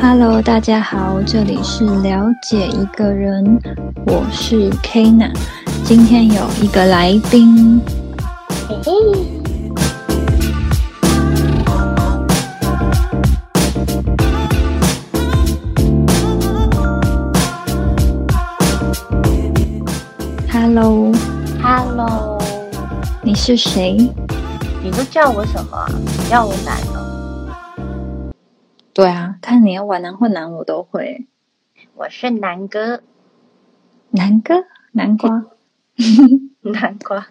Hello，大家好，这里是了解一个人，我是 Kina，今天有一个来宾，嘿嘿，Hello，Hello，你是谁？你都叫我什么啊？你叫我男哦，对啊，看你要玩男或男我都会。我是南哥，南哥，南瓜 南瓜。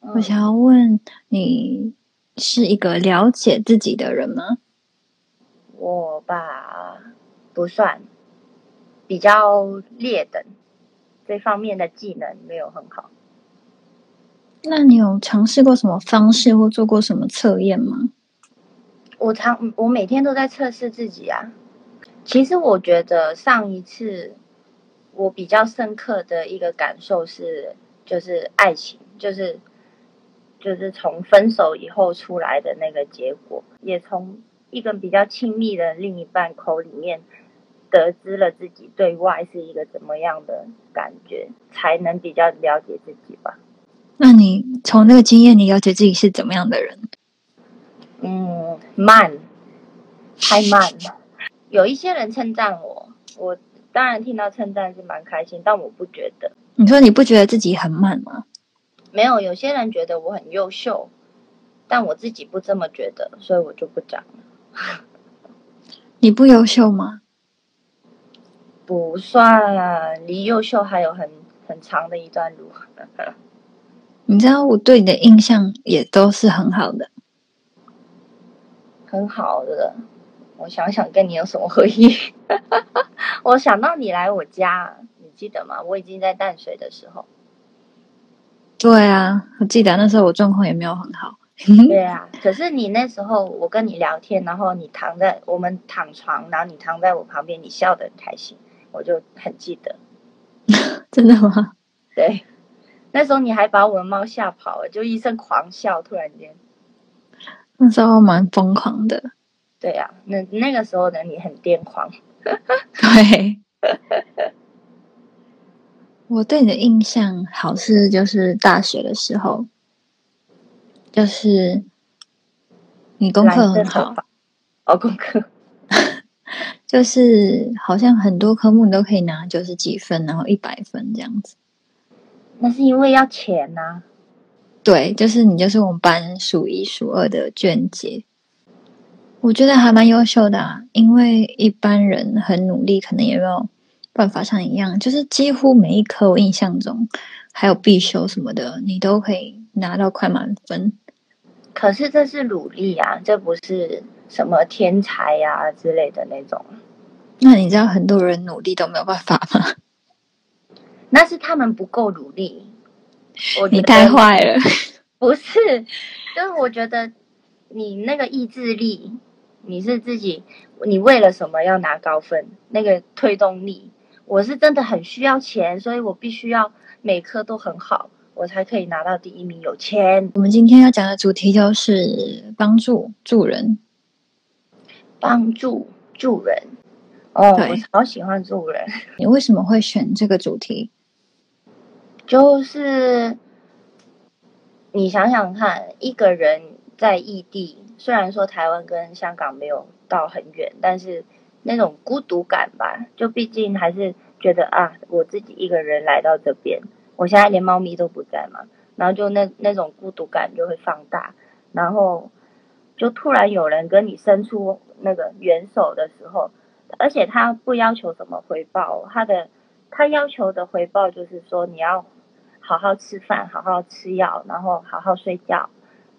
我想要问你，是一个了解自己的人吗？我吧，不算，比较劣等，这方面的技能没有很好。那你有尝试过什么方式或做过什么测验吗？我常我每天都在测试自己啊。其实我觉得上一次我比较深刻的一个感受是，就是爱情，就是就是从分手以后出来的那个结果，也从一个比较亲密的另一半口里面得知了自己对外是一个怎么样的感觉，才能比较了解自己吧。那你从那个经验，你了解自己是怎么样的人？嗯，慢，太慢了。有一些人称赞我，我当然听到称赞是蛮开心，但我不觉得。你说你不觉得自己很慢吗？没有，有些人觉得我很优秀，但我自己不这么觉得，所以我就不讲了。你不优秀吗？不算啊，离优秀还有很很长的一段路。你知道我对你的印象也都是很好的。很好的，我想想跟你有什么回忆？我想到你来我家，你记得吗？我已经在淡水的时候。对啊，我记得那时候我状况也没有很好。对啊，可是你那时候我跟你聊天，然后你躺在我们躺床，然后你躺在我旁边，你笑得很开心，我就很记得。真的吗？对，那时候你还把我的猫吓跑了，就一声狂笑，突然间。那时候蛮疯狂的。对啊，那那个时候的你很癫狂。对，我对你的印象好是就是大学的时候，就是你功课很好，哦，功课 就是好像很多科目你都可以拿九十几分，然后一百分这样子。那是因为要钱呐、对，就是你就是我们班数一数二的卷姐，我觉得还蛮优秀的、啊，因为一般人很努力，可能也没有办法像你一样，就是几乎每一科我印象中还有必修什么的，你都可以拿到快满分。可是这是努力啊，这不是什么天才呀、之类的那种。那你知道很多人努力都没有办法吗？那是他们不够努力。我你太坏了，不是，就是我觉得你那个意志力，你是自己，你为了什么要拿高分？那个推动力，我是真的很需要钱，所以我必须要每科都很好，我才可以拿到第一名。有钱，我们今天要讲的主题就是帮助助人。帮助助人。哦，我超喜欢助人。你为什么会选这个主题？就是你想想看，一个人在异地，虽然说台湾跟香港没有到很远，但是那种孤独感吧，就毕竟还是觉得啊，我自己一个人来到这边，我现在连猫咪都不在嘛，然后就那那种孤独感就会放大，然后就突然有人跟你伸出那个援手的时候，而且他不要求什么回报，他的他要求的回报就是说你要好好吃饭，好好吃药，然后好好睡觉。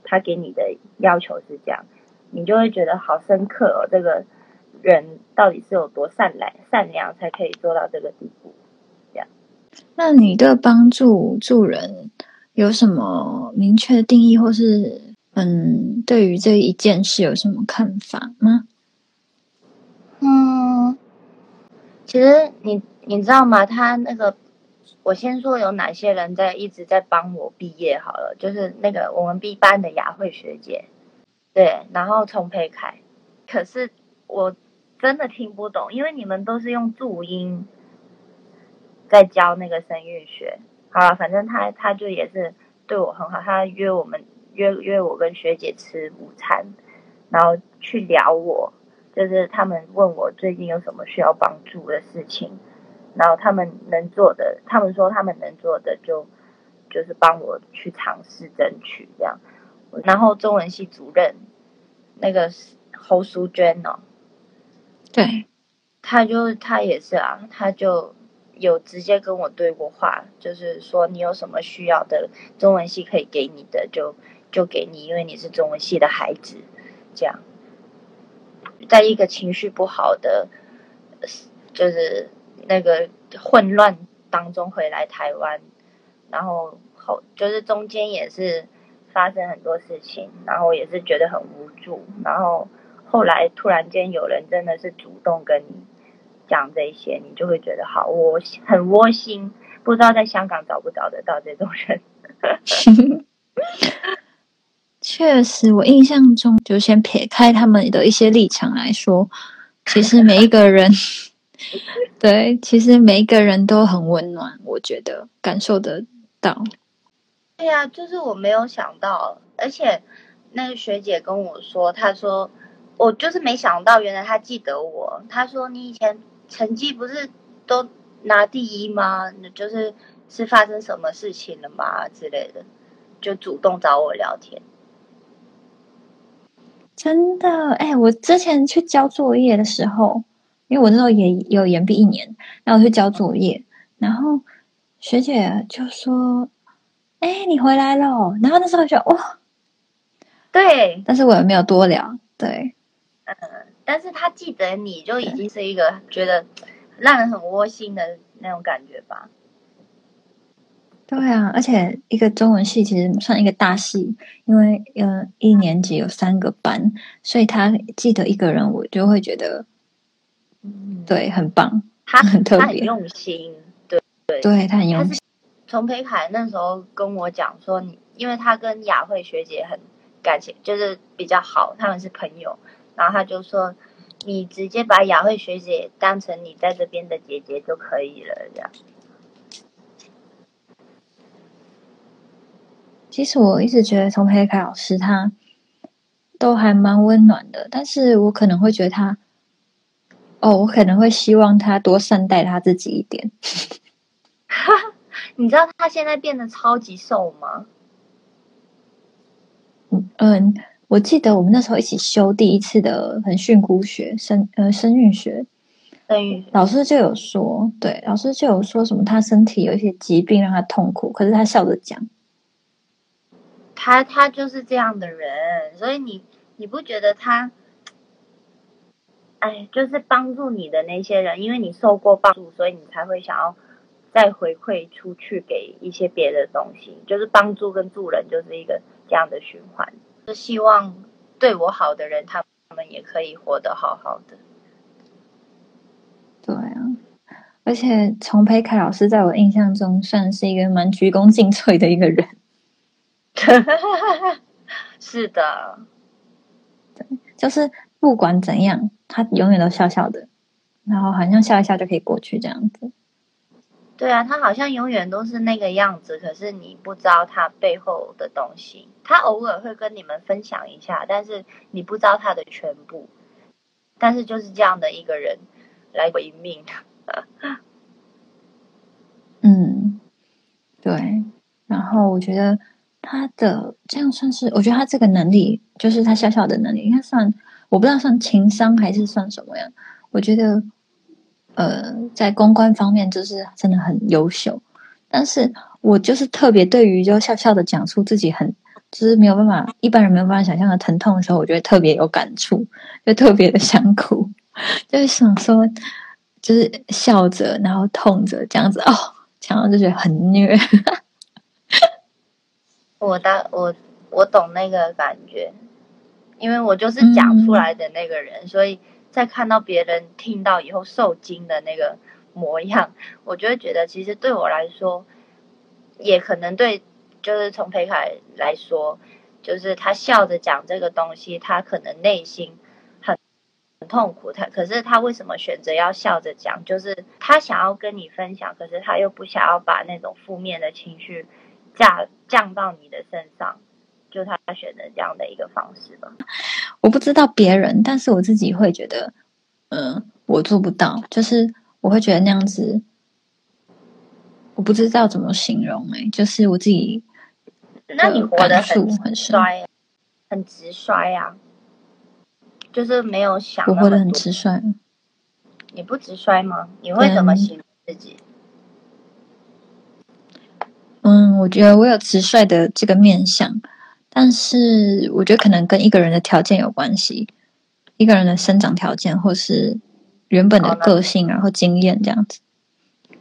他给你的要求是这样，你就会觉得好深刻哦。这个人到底是有多善良，善良才可以做到这个地步？这样那你对帮助助人有什么明确的定义，或是嗯，对于这一件事有什么看法吗？嗯，其实你你知道吗？他那个，我先说有哪些人在一直在帮我毕业好了，就是那个我们 B 班的雅慧学姐，对，然后从培凯。可是我真的听不懂，因为你们都是用注音在教那个声韵学。好了，反正他他就也是对我很好，他约我们约约我跟学姐吃午餐，然后去聊我，就是他们问我最近有什么需要帮助的事情，然后他们能做的，他们说他们能做的就就是帮我去尝试争取这样。然后中文系主任那个侯淑娟哦。对，他就他也是啊，他就有直接跟我对过话，就是说你有什么需要的，中文系可以给你的，就就给你，因为你是中文系的孩子，这样，在一个情绪不好的，就是那个混乱当中回来台湾，然后后就是中间也是发生很多事情，然后也是觉得很无助，然后。后来突然间有人真的是主动跟你讲这些，你就会觉得好窝很窝心。不知道在香港找不找得到这种人。确实，我印象中就先撇开他们的一些立场来说，其实每一个人，对，其实每一个人都很温暖，我觉得感受得到。对呀，就是我没有想到，而且那个学姐跟我说，她说。我就是没想到，原来她记得我。她说：“你以前成绩不是都拿第一吗？就是是发生什么事情了吗？之类的，就主动找我聊天。”真的，哎，我之前去交作业的时候，因为我那时候也有延毕一年，然后我去交作业，然后学姐就说：“哎，你回来了。”然后那时候就哇，对，但是我也没有多聊，对。嗯，但是他记得你就已经是一个觉得让人很窝心的那种感觉吧？对啊，而且一个中文系其实算一个大系，因为呃一年级有三个班，所以他记得一个人，我就会觉得，嗯，对，很棒，他很特别，很用心，对对，对他很用心。从裴凯那时候跟我讲说，你因为他跟雅慧学姐很感情，就是比较好，他们是朋友。然后他就说：“你直接把雅慧学姐当成你在这边的姐姐就可以了。”这样。其实我一直觉得从黑凯老师他都还蛮温暖的，但是我可能会觉得他，哦，我可能会希望他多善待他自己一点。你知道他现在变得超级瘦吗？嗯嗯。我记得我们那时候一起修第一次的很训诂学生呃生育学，生育老师就有说，对，老师就有说什么他身体有一些疾病让他痛苦，可是他笑着讲，他他就是这样的人，所以你你不觉得他，哎，就是帮助你的那些人，因为你受过帮助，所以你才会想要再回馈出去给一些别的东西，就是帮助跟助人就是一个这样的循环。是希望对我好的人，他们也可以活得好好的。对啊，而且丛培凯老师在我印象中算是一个蛮鞠躬尽瘁的一个人。是的，对，就是不管怎样，他永远都笑笑的，然后好像笑一笑就可以过去这样子。对啊，他好像永远都是那个样子，可是你不知道他背后的东西。他偶尔会跟你们分享一下，但是你不知道他的全部。但是就是这样的一个人来回命。嗯，对。然后我觉得他的这样算是，我觉得他这个能力，就是他笑笑的能力，应该算我不知道算情商还是算什么呀？我觉得。呃，在公关方面就是真的很优秀，但是我就是特别对于就笑笑的讲述自己很就是没有办法一般人没有办法想象的疼痛的时候，我觉得特别有感触，就特别的想哭，就是想说就是笑着然后痛着这样子哦，讲到就觉得很虐。我大我我懂那个感觉，因为我就是讲出来的那个人，所以。在看到别人听到以后受惊的那个模样，我就会觉得，其实对我来说，也可能对，就是从裴凯来说，就是他笑着讲这个东西，他可能内心很痛苦，他可是他为什么选择要笑着讲？就是他想要跟你分享，可是他又不想要把那种负面的情绪降降到你的身上，就他选择这样的一个方式吧。我不知道别人，但是我自己会觉得，嗯，我做不到，就是我会觉得那样子，我不知道怎么形容哎、就是我自己那你活得很很深衰，很直率啊，就是没有想我活得很。直率。你不直率吗？你会怎么嗯形容自己？嗯，我觉得我有直率的这个面相，但是我觉得可能跟一个人的条件有关系，一个人的生长条件，或是原本的个性，然后经验这样子。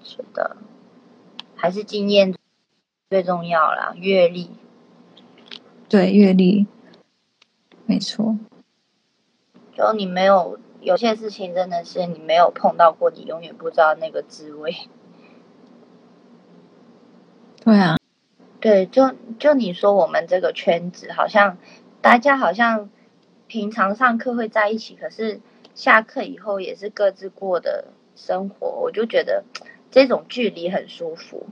是的，还是经验最重要啦，阅历。对，阅历，没错。就你没有有些事情真的是你没有碰到过，你永远不知道那个滋味。对啊，对，就就你说我们这个圈子，好像大家好像平常上课会在一起，可是下课以后也是各自过的生活，我就觉得这种距离很舒服。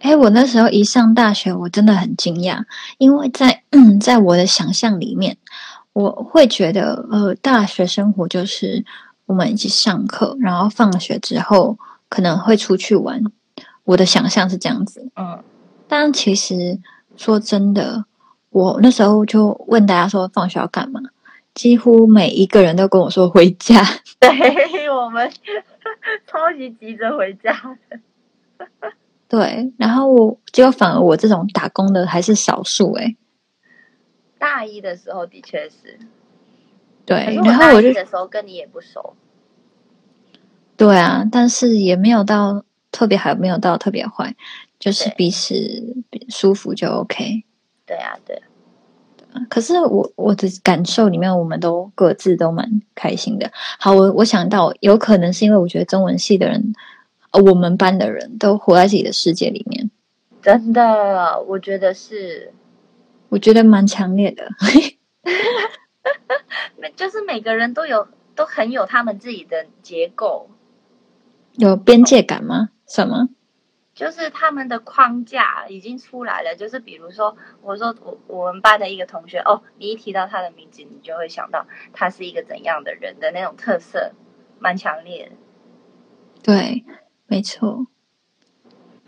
哎，我那时候一上大学，我真的很惊讶，因为在，在我的想象里面，我会觉得，呃，大学生活就是我们一起上课，然后放学之后可能会出去玩。我的想象是这样子，嗯，但其实说真的，我那时候就问大家说放学要干嘛，几乎每一个人都跟我说回家。对我们超级急着回家的。对，然后我结果反而我这种打工的还是少数诶、大一的时候的确是，可对然后我就一的时候跟你也不熟。对啊，但是也没有到特别好，没有到特别坏，就是彼此舒服就 OK。对啊，对，可是我我的感受里面，我们都各自都蛮开心的。好，我我想到有可能是因为我觉得中文系的人，呃我们班的人都活在自己的世界里面，真的，我觉得是，我觉得蛮强烈的。每就是每个人都有都很有他们自己的结构，有边界感吗？什么？就是他们的框架已经出来了。就是比如说，我说我我们班的一个同学，哦，你一提到他的名字，你就会想到他是一个怎样的人的那种特色，蛮强烈的，对，没错，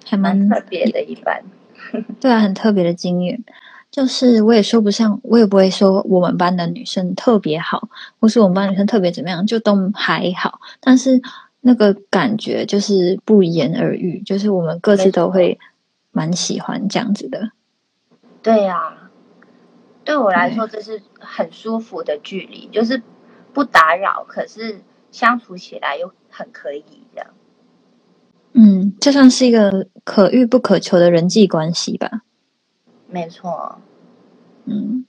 还蛮蛮特别的一班。对啊，很特别的经验。就是我也说不上，我也不会说我们班的女生特别好，或是我们班女生特别怎么样，就都还好。但是那个感觉就是不言而喻，就是我们各自都会蛮喜欢这样子的。对呀、对我来说这是很舒服的距离，就是不打扰，可是相处起来又很可以这样。嗯，这算是一个可遇不可求的人际关系吧。没错，嗯，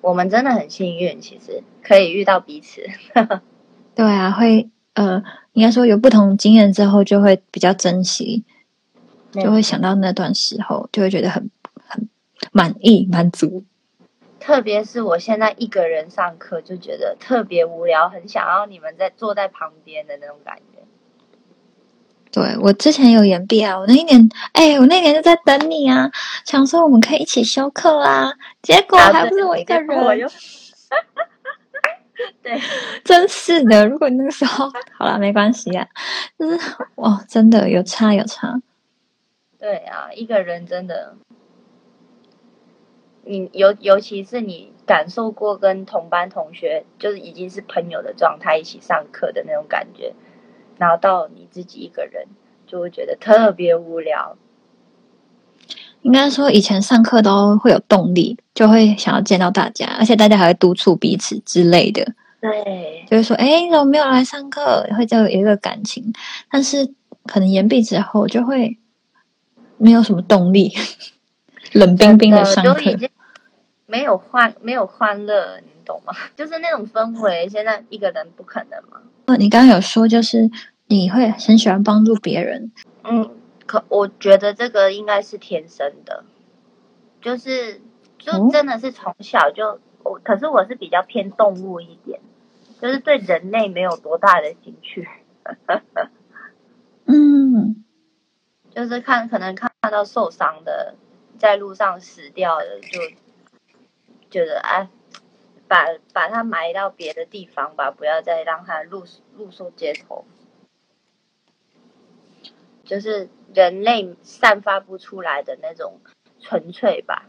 我们真的很幸运，其实可以遇到彼此。对啊，会呃，应该说有不同经验之后，就会比较珍惜，就会想到那段时候，就会觉得很很满意、满足。特别是我现在一个人上课，就觉得特别无聊，很想要你们在坐在旁边的那种感觉。对我之前有延毕啊，我那一年，哎，我那年就在等你啊，想说我们可以一起修课啊，结果啊还不是我一个人，对，真是的。如果那个时候 好了，没关系啊，就是哇，真的有差有差，对啊，一个人真的，你尤尤其是你感受过跟同班同学就是已经是朋友的状态一起上课的那种感觉，然后到你自己一个人，就会觉得特别无聊。应该说以前上课都会有动力，就会想要见到大家，而且大家还会督促彼此之类的。对，就是说：“哎，你怎么没有来上课？”会就有一个感情，但是可能延毕之后就会没有什么动力，冷冰冰的上课没有欢没有欢乐，你懂吗？就是那种氛围，现在一个人不可能嘛。哦你刚刚有说，就是你会很喜欢帮助别人，嗯，可我觉得这个应该是天生的，就是哦就真的是从小就我我可是我是比较偏动物一点，就是对人类没有多大的兴趣。嗯，就是看可能看到受伤的，在路上死掉的，就觉得哎，把把它埋到别的地方吧，不要再让它露露宿街头。就是人类散发不出来的那种纯粹吧。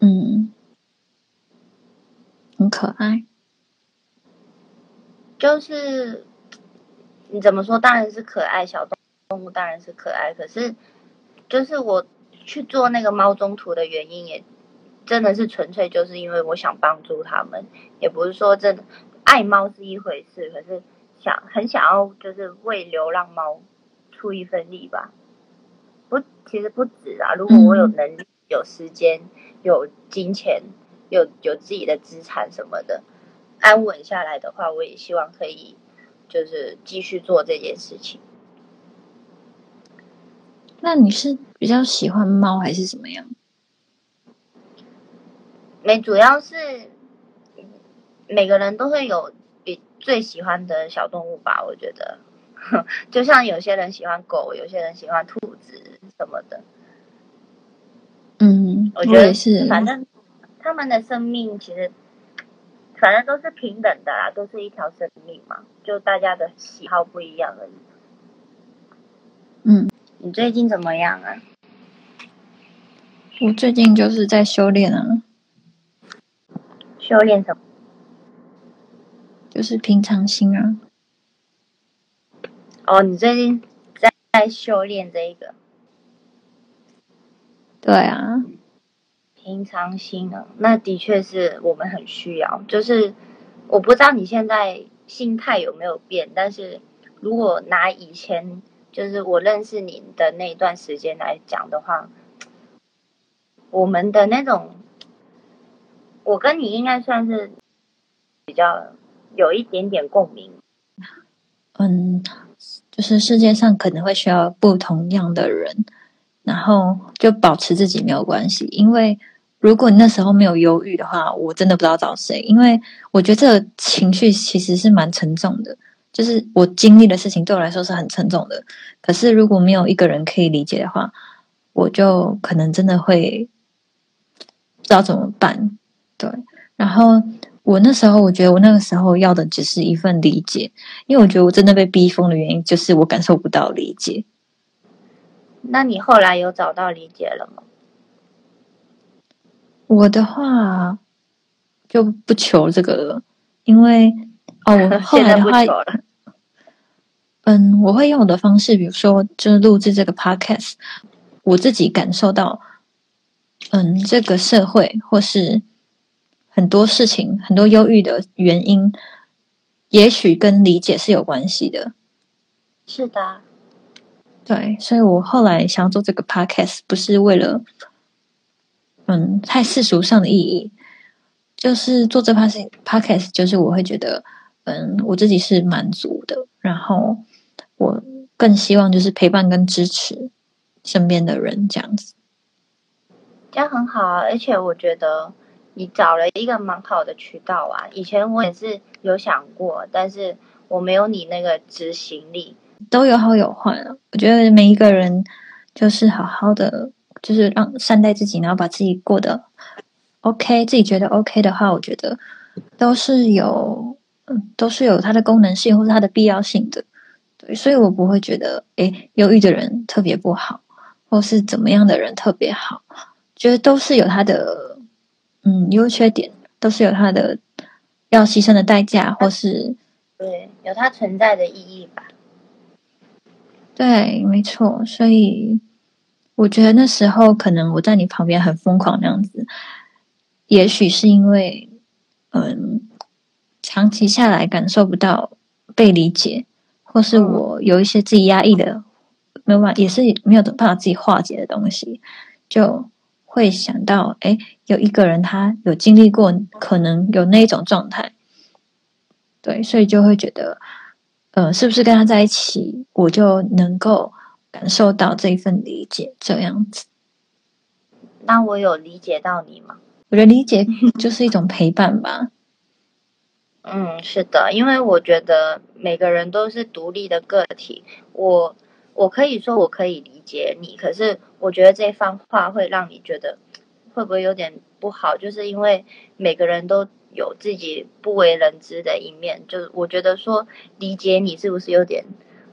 嗯，很可爱。就是你怎么说？当然是可爱，小动物当然是可爱。可是，就是我去做那个猫中途的原因，也真的是纯粹就是因为我想帮助他们，也不是说真的爱猫是一回事，可是想很想要就是为流浪猫。出一份力吧，不，其实不止啊。如果我有能力、有时间、有金钱、有有自己的资产什么的，安稳下来的话，我也希望可以就是继续做这件事情。那你是比较喜欢猫还是怎么样？没，主要是每个人都会有比最喜欢的小动物吧，我觉得。就像有些人喜欢狗，有些人喜欢兔子什么的。嗯，我觉得是，反正他们的生命其实反正都是平等的啦，都是一条生命嘛，就大家的喜好不一样而已。嗯，你最近怎么样啊？我最近就是在修炼啊。修炼什么？就是平常心啊。哦，你最近在在修炼这一个？对啊，平常心啊，那的确是我们很需要。就是我不知道你现在心态有没有变，但是如果拿以前就是我认识你的那一段时间来讲的话，我们的那种，我跟你应该算是比较有一点点共鸣。嗯。就是世界上可能会需要不同样的人，然后就保持自己没有关系。因为如果你那时候没有忧郁的话，我真的不知道找谁。因为我觉得这个情绪其实是蛮沉重的，就是我经历的事情对我来说是很沉重的。可是如果没有一个人可以理解的话，我就可能真的会不知道怎么办。对，然后。我那时候，我觉得我那个时候要的只是一份理解，因为我觉得我真的被逼疯的原因就是我感受不到理解。那你后来有找到理解了吗？我的话就不求这个了，因为哦，我后来的话，嗯，我会用我的方式，比如说就是录制这个 podcast，我自己感受到，嗯，这个社会或是。很多事情，很多忧郁的原因，也许跟理解是有关系的。是的，对，所以我后来想要做这个 podcast，不是为了，嗯，太世俗上的意义，就是做这 podcast，就是我会觉得，嗯，我自己是满足的，然后我更希望就是陪伴跟支持身边的人，这样子，这样很好啊，而且我觉得。你找了一个蛮好的渠道啊！以前我也是有想过，但是我没有你那个执行力。都有好有坏啊！我觉得每一个人就是好好的，就是让善待自己，然后把自己过得 OK，自己觉得 OK 的话，我觉得都是有，嗯，都是有它的功能性或者它的必要性的。对，所以我不会觉得，诶，忧郁的人特别不好，或是怎么样的人特别好，觉得都是有他的。嗯，优缺点都是有它的要牺牲的代价，或是对有它存在的意义吧。对，没错。所以我觉得那时候可能我在你旁边很疯狂那样子，也许是因为嗯，长期下来感受不到被理解，或是我有一些自己压抑的没有办法，也是没有办法自己化解的东西，就。会想到，哎，有一个人他有经历过，可能有那种状态，对，所以就会觉得，呃，是不是跟他在一起，我就能够感受到这一份理解，这样子。那我有理解到你吗？我觉得理解就是一种陪伴吧。嗯，是的，因为我觉得每个人都是独立的个体，我我可以说我可以理解你，可是我觉得这番话会让你觉得会不会有点不好？就是因为每个人都有自己不为人知的一面，就是我觉得说理解你是不是有点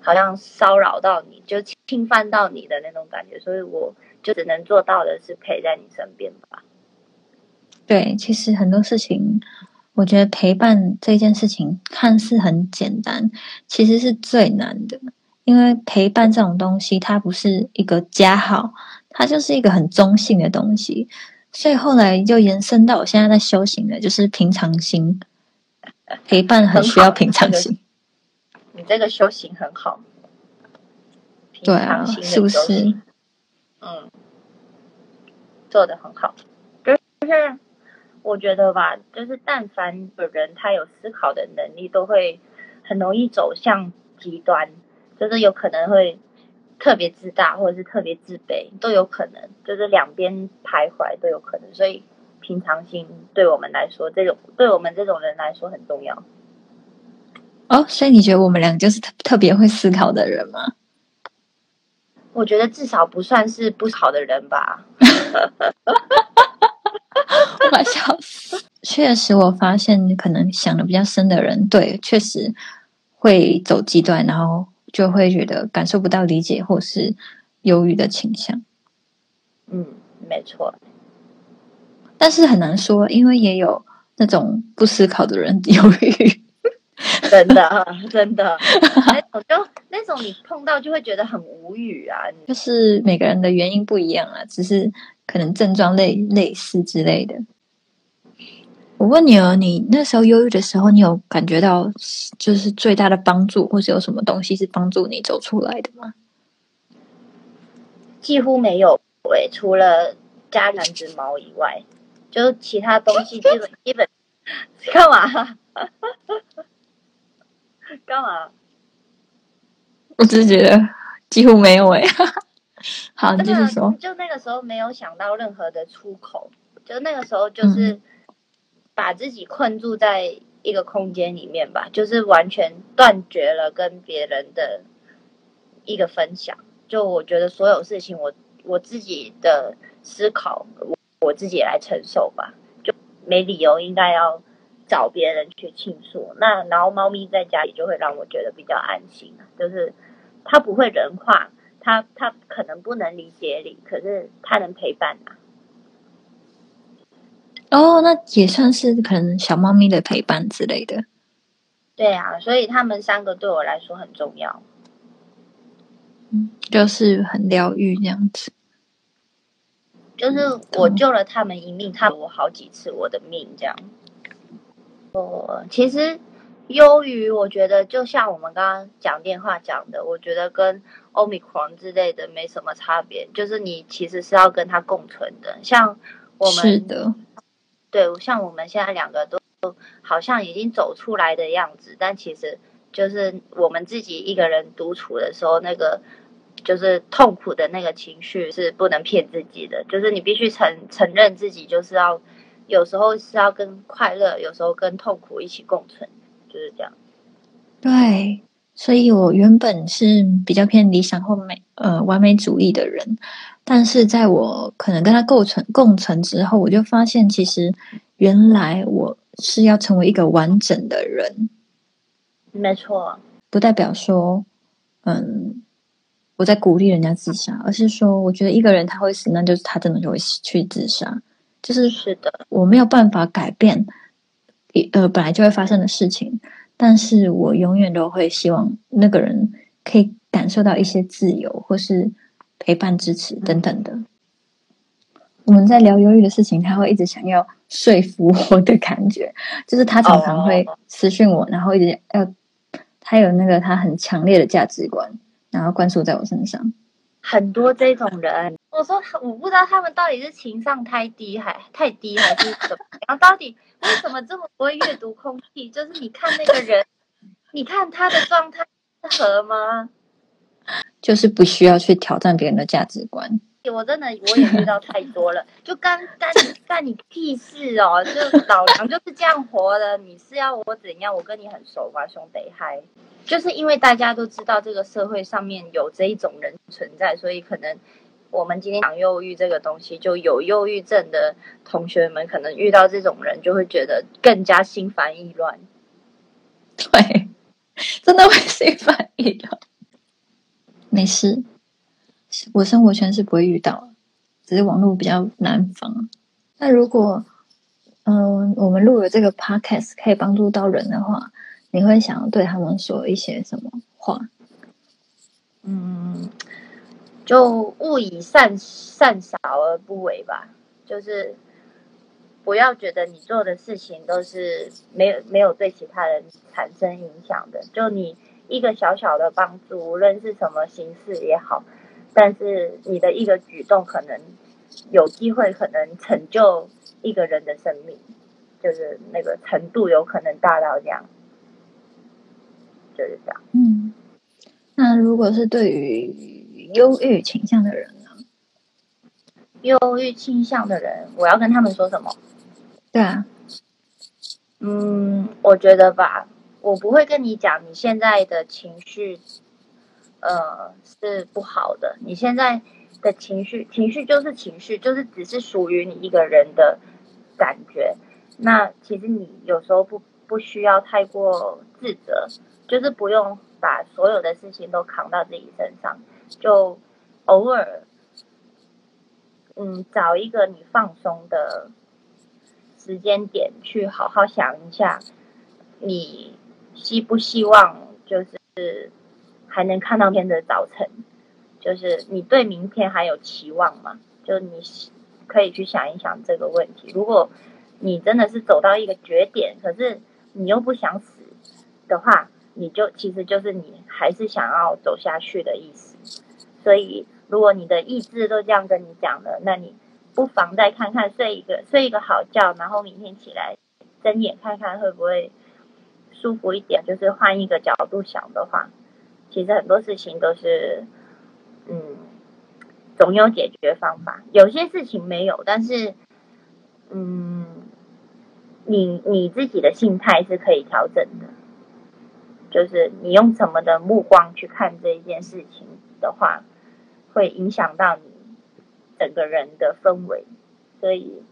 好像骚扰到你，就侵犯到你的那种感觉，所以我就只能做到的是陪在你身边吧。对，其实很多事情。我觉得陪伴这件事情看似很简单，其实是最难的。因为陪伴这种东西，它不是一个加号，它就是一个很中性的东西。所以后来就延伸到我现在在修行的，就是平常心。陪伴很需要平常心。你这个修行很好。对啊，是不是？嗯，做的很好，就是。我觉得吧，就是但凡有人他有思考的能力，都会很容易走向极端，就是有可能会特别自大，或者是特别自卑，都有可能，就是两边徘徊都有可能。所以平常心对我们来说，这种对我们这种人来说很重要。哦，所以你觉得我们俩就是特特别会思考的人吗？我觉得至少不算是不好的人吧。快笑死！确实，我发现可能想的比较深的人，对，确实会走极端，然后就会觉得感受不到理解或是忧郁的倾向。嗯，没错。但是很难说，因为也有那种不思考的人忧郁。真的，真的，那种就那种你碰到就会觉得很无语啊。就是每个人的原因不一样啊，只是可能症状类类似之类的。我问你哦，你那时候忧郁的时候，你有感觉到就是最大的帮助，或是有什么东西是帮助你走出来的吗？几乎没有，喂，除了家两只猫以外，就其他东西基本基本干嘛？干嘛？我只是觉得几乎没有哎。好，你继续说。就那个时候没有想到任何的出口，就那个时候就是。把自己困住在一个空间里面吧，就是完全断绝了跟别人的一个分享。就我觉得所有事情，我我自己的思考，我我自己来承受吧。就没理由应该要找别人去倾诉。那然后猫咪在家里就会让我觉得比较安心，就是它不会人话，它它可能不能理解你，可是它能陪伴啊。哦，那也算是可能小猫咪的陪伴之类的。对啊，所以他们三个对我来说很重要。嗯，就是很疗愈这样子。就是我救了他们一命，他我好几次我的命这样。我其实忧郁，我觉得就像我们刚刚讲电话讲的，我觉得跟欧米狂之类的没什么差别。就是你其实是要跟他共存的，像我们是的。对，像我们现在两个都好像已经走出来的样子，但其实就是我们自己一个人独处的时候，那个就是痛苦的那个情绪是不能骗自己的，就是你必须承承认自己就是要有时候是要跟快乐，有时候跟痛苦一起共存，就是这样。对，所以我原本是比较偏理想或美呃完美主义的人。但是在我可能跟他构成共存之后，我就发现，其实原来我是要成为一个完整的人。没错，不代表说，嗯，我在鼓励人家自杀，而是说，我觉得一个人他会死，那就是他真的就会去自杀。就是是的，我没有办法改变一，呃，本来就会发生的事情。但是我永远都会希望那个人可以感受到一些自由，或是。陪伴、支持等等的，我们在聊忧郁的事情，他会一直想要说服我的感觉，就是他常常会私讯我，然后一直要他有那个他很强烈的价值观，然后灌输在我身上。很多这种人，我说我不知道他们到底是情商太低还太低还是怎么样？到底为什么这么不会阅读空气？就是你看那个人，你看他的状态适合吗？就是不需要去挑战别人的价值观，我真的我也遇到太多了，就干干干你屁事哦！就老娘就是这样活的，你是要我怎样？我跟你很熟吗，兄弟？嗨，就是因为大家都知道这个社会上面有这一种人存在，所以可能我们今天讲忧郁这个东西，就有忧郁症的同学们可能遇到这种人，就会觉得更加心烦意乱。对，真的会心烦意乱。没事。我生活圈是不会遇到，只是网络比较难防。那如果，嗯，我们录了这个 podcast 可以帮助到人的话，你会想要对他们说一些什么话？嗯，就勿以善善小而不为吧。就是不要觉得你做的事情都是没有没有对其他人产生影响的。就你一个小小的帮助，无论是什么形式也好。但是你的一个举动，可能有机会，可能成就一个人的生命，就是那个程度有可能大到这样，就是这样。嗯，那如果是对于忧郁倾向的人呢？忧郁倾向的人，我要跟他们说什么？对啊，嗯，我觉得吧，我不会跟你讲你现在的情绪。呃，是不好的。你现在的情绪，情绪就是情绪，就是只是属于你一个人的感觉。那其实你有时候不不需要太过自责，就是不用把所有的事情都扛到自己身上，就偶尔，嗯，找一个你放松的时间点，去好好想一下，你希不希望就是。还能看到天的早晨，就是你对明天还有期望吗？就你可以去想一想这个问题。如果你真的是走到一个绝点，可是你又不想死的话，你就其实就是你还是想要走下去的意思。所以，如果你的意志都这样跟你讲了，那你不妨再看看睡一个睡一个好觉，然后明天起来睁眼看看会不会舒服一点。就是换一个角度想的话。其实很多事情都是，嗯，总有解决方法。有些事情没有，但是，嗯，你你自己的心态是可以调整的。就是你用什么的目光去看这一件事情的话，会影响到你整个人的氛围。所以，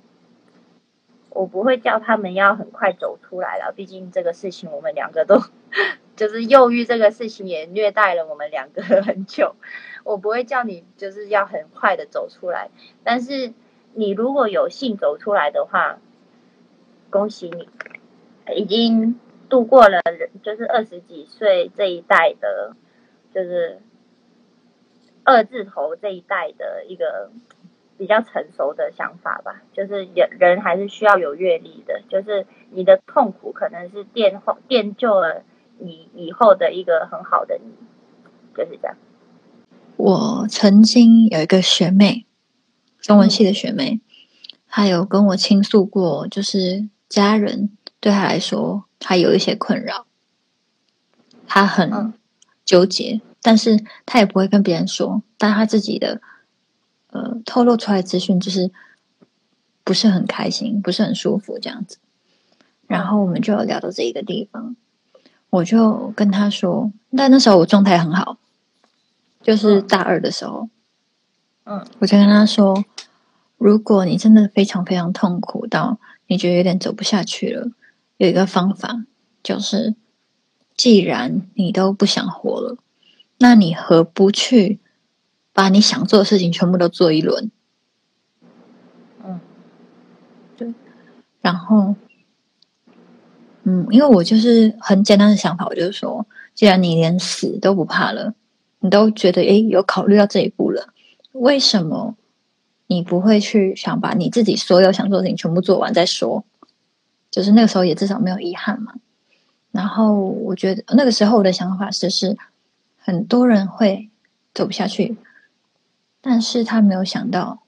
我不会叫他们要很快走出来了。毕竟这个事情，我们两个都。就是忧郁这个事情也虐待了我们两个很久，我不会叫你就是要很快的走出来，但是你如果有幸走出来的话，恭喜你，已经度过了就是二十几岁这一代的，就是二字头这一代的一个比较成熟的想法吧，就是人人还是需要有阅历的，就是你的痛苦可能是垫垫就了。你以后的一个很好的你，就是这样。我曾经有一个学妹，中文系的学妹，她有跟我倾诉过，就是家人对她来说，她有一些困扰，她很纠结，但是他也不会跟别人说，但他自己的呃透露出来资讯就是不是很开心，不是很舒服这样子。然后我们就聊到这一个地方。我就跟他说，但那时候我状态很好，就是大二的时候，嗯，我就跟他说，如果你真的非常非常痛苦到你觉得有点走不下去了，有一个方法，就是既然你都不想活了，那你何不去把你想做的事情全部都做一轮？嗯，对，然后。嗯，因为我就是很简单的想法，我就是说，既然你连死都不怕了，你都觉得诶有考虑到这一步了，为什么你不会去想把你自己所有想做的事情全部做完再说？就是那个时候也至少没有遗憾嘛。然后我觉得那个时候我的想法是，是很多人会走不下去，但是他没有想到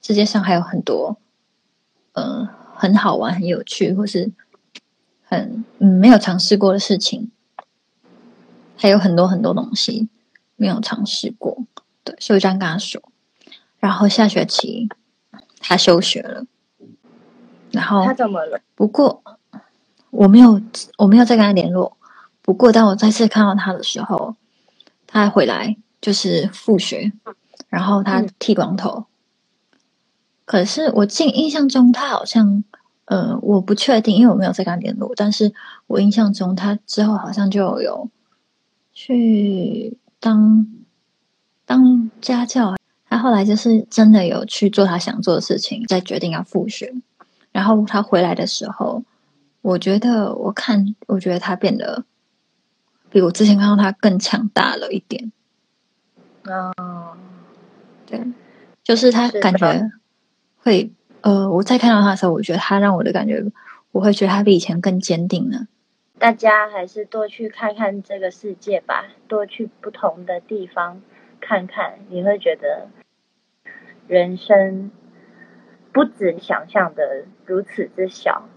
世界上还有很多，呃，很好玩、很有趣，或是。很嗯，没有尝试过的事情，还有很多很多东西没有尝试过，对，所以这样跟他说。然后下学期他休学了，然后他怎么了？不过我没有我没有再跟他联络。不过当我再次看到他的时候，他还回来就是复学，然后他剃光头。可是我记印象中他好像呃我不确定，因为我没有再跟他联络。但是我印象中他之后好像就有去当当家教。他后来就是真的有去做他想做的事情，再决定要复学。然后他回来的时候，我觉得我看，我觉得他变得比我之前看到他更强大了一点。哦，对，就是他感觉会呃，我再看到他的时候，我觉得他让我的感觉，我会觉得他比以前更坚定了。大家还是多去看看这个世界吧，多去不同的地方看看，你会觉得。人生不止想象的如此之小，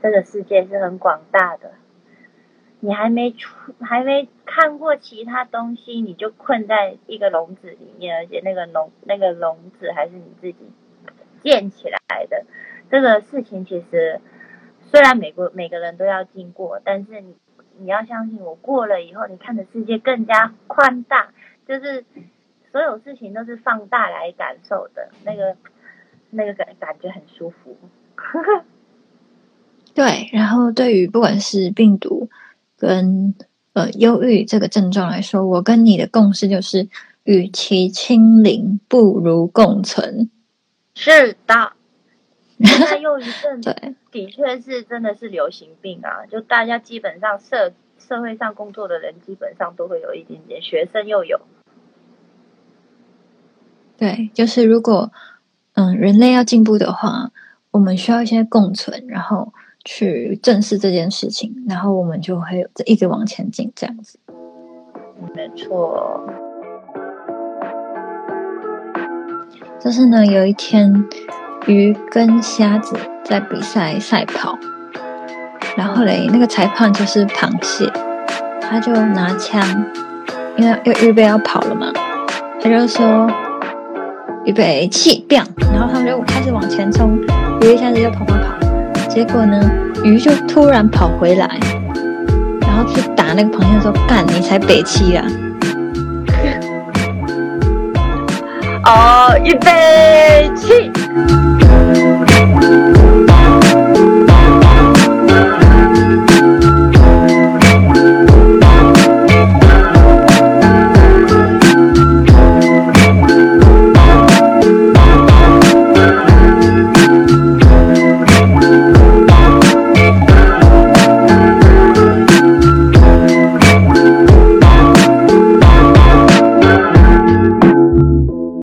这个世界是很广大的。你还没出，还没看过其他东西，你就困在一个笼子里面，而且那个笼那个笼子还是你自己建起来的。这个事情其实虽然每个每个人都要经过，但是你你要相信，我过了以后，你看的世界更加宽大，就是。所有事情都是放大来感受的，那个那个感感觉很舒服。对，然后对于不管是病毒跟呃忧郁这个症状来说，我跟你的共识就是，与其清零，不如共存。是的，那忧郁症 对，的确是真的是流行病啊！就大家基本上社社会上工作的人，基本上都会有一点点，学生又有。对，就是如果嗯人类要进步的话，我们需要一些共存，然后去正视这件事情，然后我们就会一直往前进，这样子。没错。就是呢，有一天鱼跟虾子在比赛赛跑，然后嘞，那个裁判就是螃蟹，他就拿枪，因为要预备要跑了嘛，他就说。预备起，变，然后他们就开始往前冲，鱼一下子就跑跑跑，结果呢，鱼就突然跑回来，然后去打那个螃蟹说：“干，你才北七啊！” 哦，预备起。